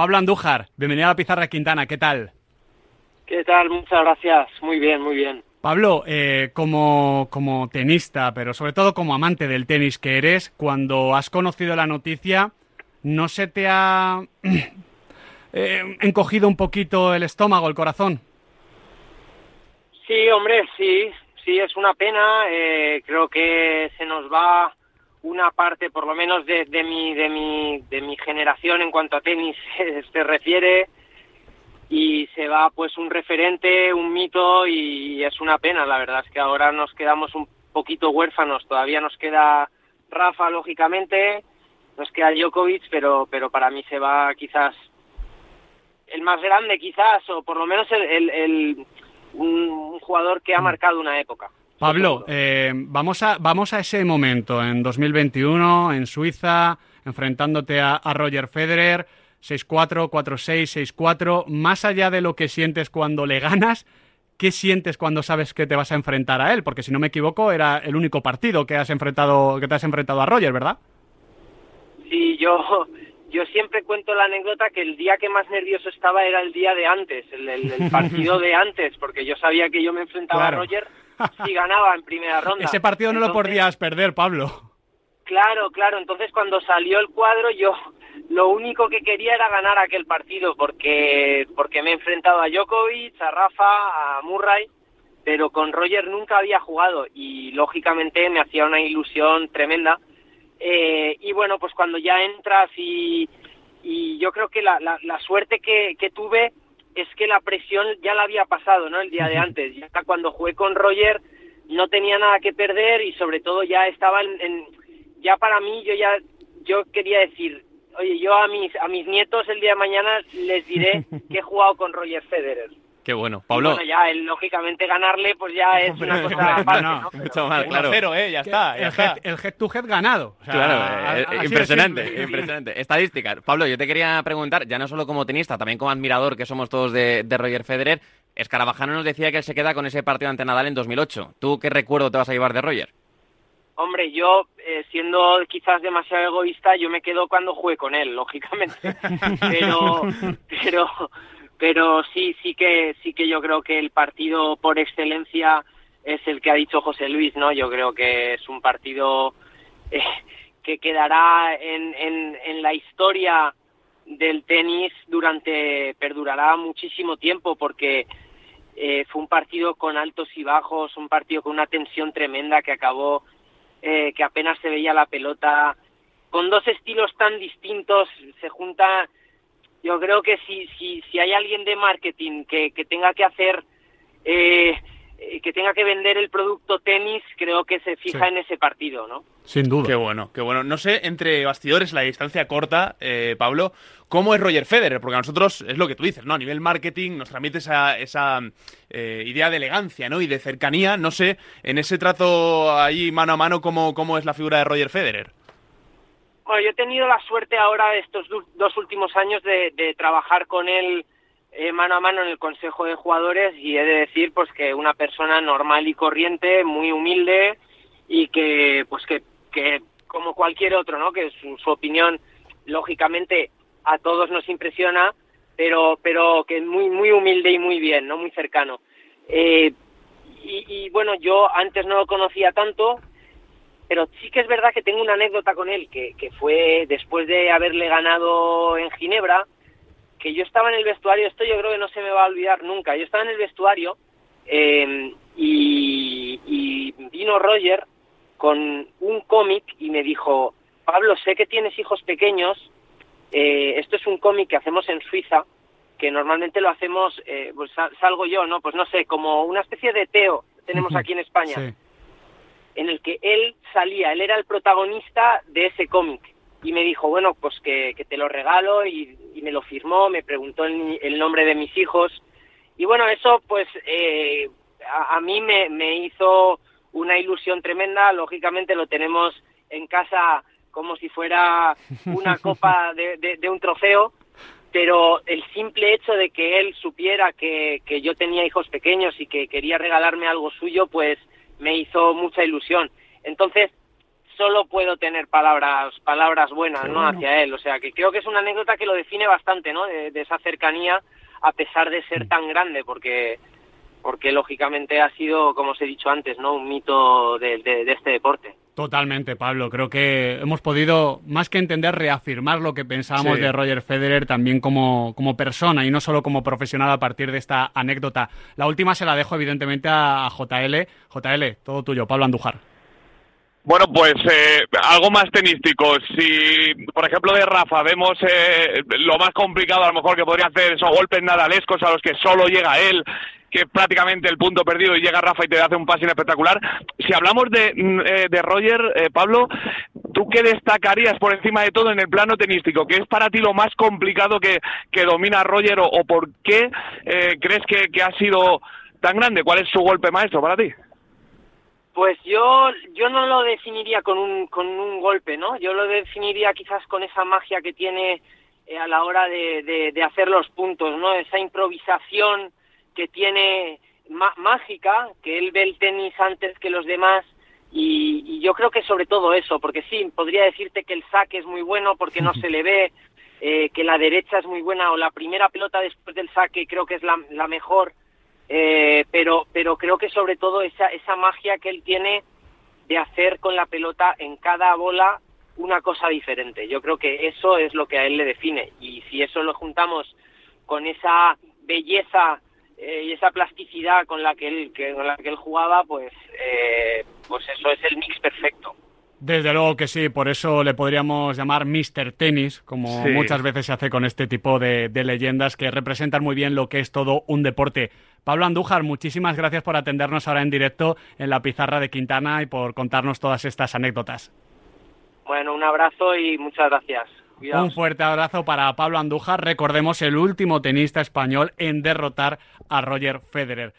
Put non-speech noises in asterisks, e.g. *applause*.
Pablo Andújar, bienvenido a la Pizarra Quintana, ¿qué tal? ¿Qué tal? Muchas gracias. Muy bien, muy bien. Pablo, eh, como, como tenista, pero sobre todo como amante del tenis que eres, cuando has conocido la noticia, ¿no se te ha *clears throat* eh, encogido un poquito el estómago, el corazón? Sí, hombre, sí, sí, es una pena. Eh, creo que se nos va una parte, por lo menos de, de, mi, de, mi, de mi generación en cuanto a tenis *laughs* se refiere, y se va pues un referente, un mito, y es una pena. La verdad es que ahora nos quedamos un poquito huérfanos. Todavía nos queda Rafa, lógicamente, nos queda Djokovic, pero, pero para mí se va quizás el más grande, quizás, o por lo menos el, el, un, jugador que ha mm. marcado una época. Pablo, eh, vamos, a, vamos a ese momento en 2021 en Suiza, enfrentándote a, a Roger Federer, 6-4, 4-6, 6-4. Más allá de lo que sientes cuando le ganas, ¿qué sientes cuando sabes que te vas a enfrentar a él? Porque si no me equivoco, era el único partido que has enfrentado, que te has enfrentado a Roger, ¿verdad? Sí, yo, yo siempre cuento la anécdota que el día que más nervioso estaba era el día de antes, el, partido de *laughs* antes, porque yo sabía que yo me enfrentaba a Roger *laughs* si ganaba en primera ronda. Ese partido no lo podías perder, Pablo. Claro, claro. Entonces cuando salió el cuadro yo lo único que quería era ganar aquel partido porque porque me he enfrentado a Djokovic, a Rafa, a Murray, pero con Roger nunca había jugado y lógicamente me hacía una ilusión tremenda. Eh, y bueno, pues cuando ya entras y, y yo creo que la, la, la suerte que, que tuve es que la presión ya la había pasado, ¿no? El día de antes. Ya cuando jugué con Roger no tenía nada que perder y sobre todo ya estaba en, ya para mí yo ya yo quería decir, oye, yo a mis a mis nietos el día de mañana les diré *laughs* que he jugado con Roger Federer. Qué bueno, Pablo. bueno, ya, lógicamente ganarle, pues ya es una cosa aparte, ¿no? Mucho más, claro. Cero, ¿eh? Ya está. Ya el, está. Head, el, head, to head ganado. O sea, claro, eh, impresionante, impresionante. Estadísticas. Pablo, yo te quería preguntar, ya no solo como tenista, también como admirador que somos todos de, de Roger Federer, Escarabajano nos decía que él se queda con ese partido ante Nadal en 2008. ¿Tú qué recuerdo te vas a llevar de Roger? Hombre, yo, eh, siendo quizás demasiado egoísta, yo me quedo cuando jugué con él, lógicamente. *laughs* pero, pero, pero sí, sí que, sí que yo creo que el partido por excelencia es el que ha dicho José Luis, ¿no? Yo creo que es un partido eh, que quedará en, en, en la historia del tenis durante, perdurará muchísimo tiempo porque eh, fue un partido con altos y bajos, un partido con una tensión tremenda que acabó eh, que apenas se veía la pelota. Con dos estilos tan distintos se junta, yo creo que si, si, si hay alguien de marketing que, que tenga que hacer, eh, que tenga que vender el producto tenis, creo que se fija en ese partido, ¿no? Sin duda. Qué bueno, qué bueno. No sé, entre bastidores, la distancia corta, eh, Pablo, ¿cómo es Roger Federer? Porque a nosotros es lo que tú dices, ¿no? A nivel marketing nos transmite esa, esa eh, idea de elegancia, ¿no? Y de cercanía. No sé, en ese trato ahí mano a mano, ¿cómo, cómo es la figura de Roger Federer? Bueno, yo he tenido la suerte ahora estos dos últimos años de, de trabajar con él eh, mano a mano en el Consejo de Jugadores y he de decir pues que una persona normal y corriente, muy humilde y que pues que que como cualquier otro, ¿no? Que su, opinión, lógicamente, a todos nos impresiona, pero, pero que muy, muy humilde y muy bien, ¿no? Muy cercano. Eh, y, y, bueno, yo antes no lo conocía tanto, pero sí que es verdad que tengo una anécdota con él, que, que fue después de haberle ganado en Ginebra, que yo estaba en el vestuario, esto yo creo que no se me va a olvidar nunca, yo estaba en el vestuario eh, y, y vino Roger con un cómic y me dijo, Pablo, sé que tienes hijos pequeños, eh, esto es un cómic que hacemos en Suiza, que normalmente lo hacemos, eh, pues salgo yo, ¿no? Pues no sé, como una especie de Teo tenemos aquí en España, sí. En el que él salía, él era el protagonista de ese cómic. Y me dijo, bueno, pues que, que te lo regalo y, y, me lo firmó, me preguntó el, el, nombre de mis hijos. Y bueno, eso pues eh, a, a, mí me, me hizo una ilusión tremenda, lógicamente lo tenemos en casa como si fuera una *laughs* copa de, de, de, un trofeo, pero el simple hecho de que él supiera que, que yo tenía hijos pequeños y que quería regalarme algo suyo, pues me hizo mucha ilusión. Entonces, solo puedo tener palabras palabras buenas no hacia él. O sea que creo que es una anécdota que lo define bastante no de, esa cercanía a pesar de ser tan grande porque porque lógicamente ha sido como os he dicho antes no un mito de, de este deporte Totalmente, Pablo. Creo que hemos podido, más que entender, reafirmar lo que pensábamos de Roger Federer también como, como, persona y no solo como profesional a partir de esta anécdota. La última se la dejo, evidentemente, a JL. JL, todo tuyo, Pablo Andújar. Bueno, pues eh, algo más tenístico. Si, por ejemplo, de Rafa vemos eh, lo más complicado a lo mejor que podría hacer esos golpes nadalescos a los que solo llega él, que es prácticamente el punto perdido y llega Rafa y te hace un pase espectacular. Si hablamos de, mm, eh, de Roger, eh, Pablo, ¿tú qué destacarías por encima de todo en el plano tenístico? ¿Qué es para ti lo más complicado que, que domina Roger o, por qué eh, crees que, que ha sido tan grande? ¿Cuál es su golpe maestro para ti? Pues yo, yo no lo definiría con un, con un golpe, ¿no? Yo lo definiría quizás con esa magia que tiene a la hora de, de, hacer los puntos, ¿no? Esa improvisación que tiene mágica, que él ve el tenis antes que los demás y, yo creo que sobre todo eso, porque sí, podría decirte que el saque es muy bueno porque no *laughs* se le ve, eh, que la derecha es muy buena o la primera pelota después del saque creo que es la, la mejor, eh, pero, pero creo que sobre todo esa, esa magia que él tiene de hacer con la pelota en cada bola una cosa diferente. Yo creo que eso es lo que a él le define y si eso lo juntamos con esa belleza eh, y esa plasticidad con la que él, que, con la que él jugaba, pues, eh, pues eso es el mix perfecto. Desde luego que sí, por eso le podríamos llamar Mr. Tenis, como muchas veces se hace con este tipo de, de, leyendas que representan muy bien lo que es todo un deporte. Pablo Andújar, muchísimas gracias por atendernos ahora en directo en la pizarra de Quintana y por contarnos todas estas anécdotas. Bueno, un abrazo y muchas gracias. Un fuerte abrazo para Pablo Andújar, recordemos el último tenista español en derrotar a Roger Federer.